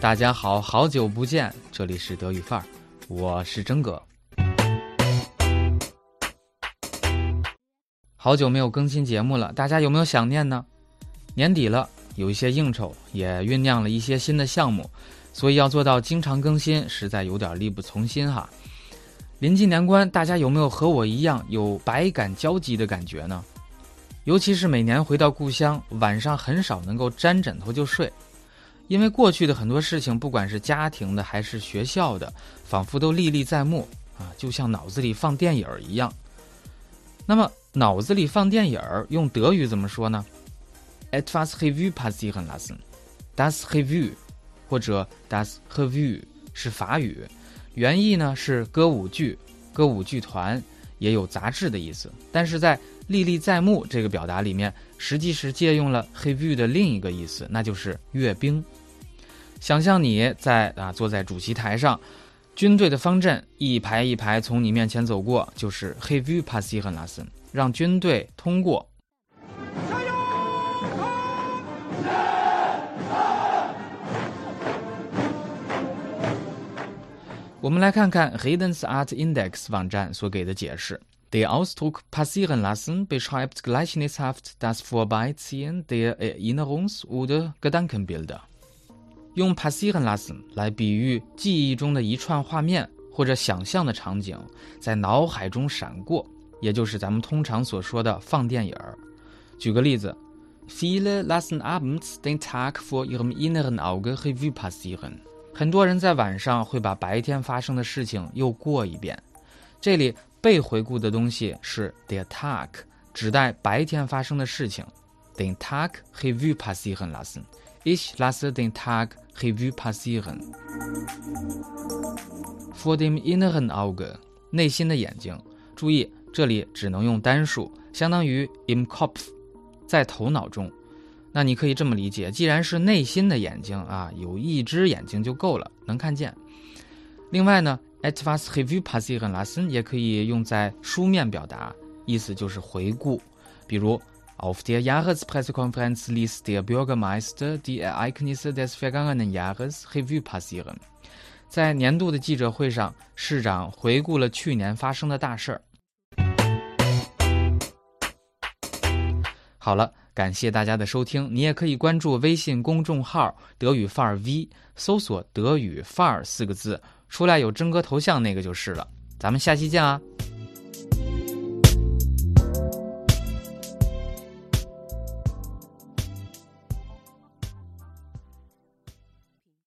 大家好，好久不见，这里是德语范儿，我是真哥。好久没有更新节目了，大家有没有想念呢？年底了，有一些应酬，也酝酿了一些新的项目，所以要做到经常更新，实在有点力不从心哈。临近年关，大家有没有和我一样有百感交集的感觉呢？尤其是每年回到故乡，晚上很少能够沾枕头就睡。因为过去的很多事情，不管是家庭的还是学校的，仿佛都历历在目啊，就像脑子里放电影一样。那么脑子里放电影儿用德语怎么说呢？etwas h e v u passieren lassen，das Revue 或者 das Revue 是法语，原意呢是歌舞剧、歌舞剧团，也有杂志的意思。但是在历历在目这个表达里面，实际是借用了 “he view” 的另一个意思，那就是阅兵。想象你在啊坐在主席台上，军队的方阵一排一排从你面前走过，就是 “he view passieren lassen，让军队通过。我们来看看 hidden's art Index 网站所给的解释。Der Ausdruck passieren lassen beschreibt gleichnishaft das Vorbeiziehen der Erinnerungs- oder Gedankenbilder。用 passieren lassen 来比喻记忆中的一串画面或者想象的场景在脑海中闪过，也就是咱们通常所说的放电影儿。举个例子，Viele lassen abends den Tag vor ihrem inneren Auge Revue passieren。很多人在晚上会把白天发生的事情又过一遍。这里被回顾的东西是 der Tag，指代白天发生的事情。den Tag Revue passieren lassen。Ich lasse den Tag Revue passieren。For dem inneren Auge，内心的眼睛。注意，这里只能用单数，相当于 im Kopf，在头脑中。那你可以这么理解：既然是内心的眼睛啊，有一只眼睛就够了，能看见。另外呢，etwas Revue passieren lassen 也可以用在书面表达，意思就是回顾，比如。Auf der Jahrespressekonferenz ließ der Bürgermeister die Ereignisse des vergangenen Jahres Revue passieren。在年度的记者会上，市长回顾了去年发生的大事儿。好了，感谢大家的收听。你也可以关注微信公众号“德语范儿 V”，搜索“德语范儿”四个字，出来有真哥头像那个就是了。咱们下期见啊！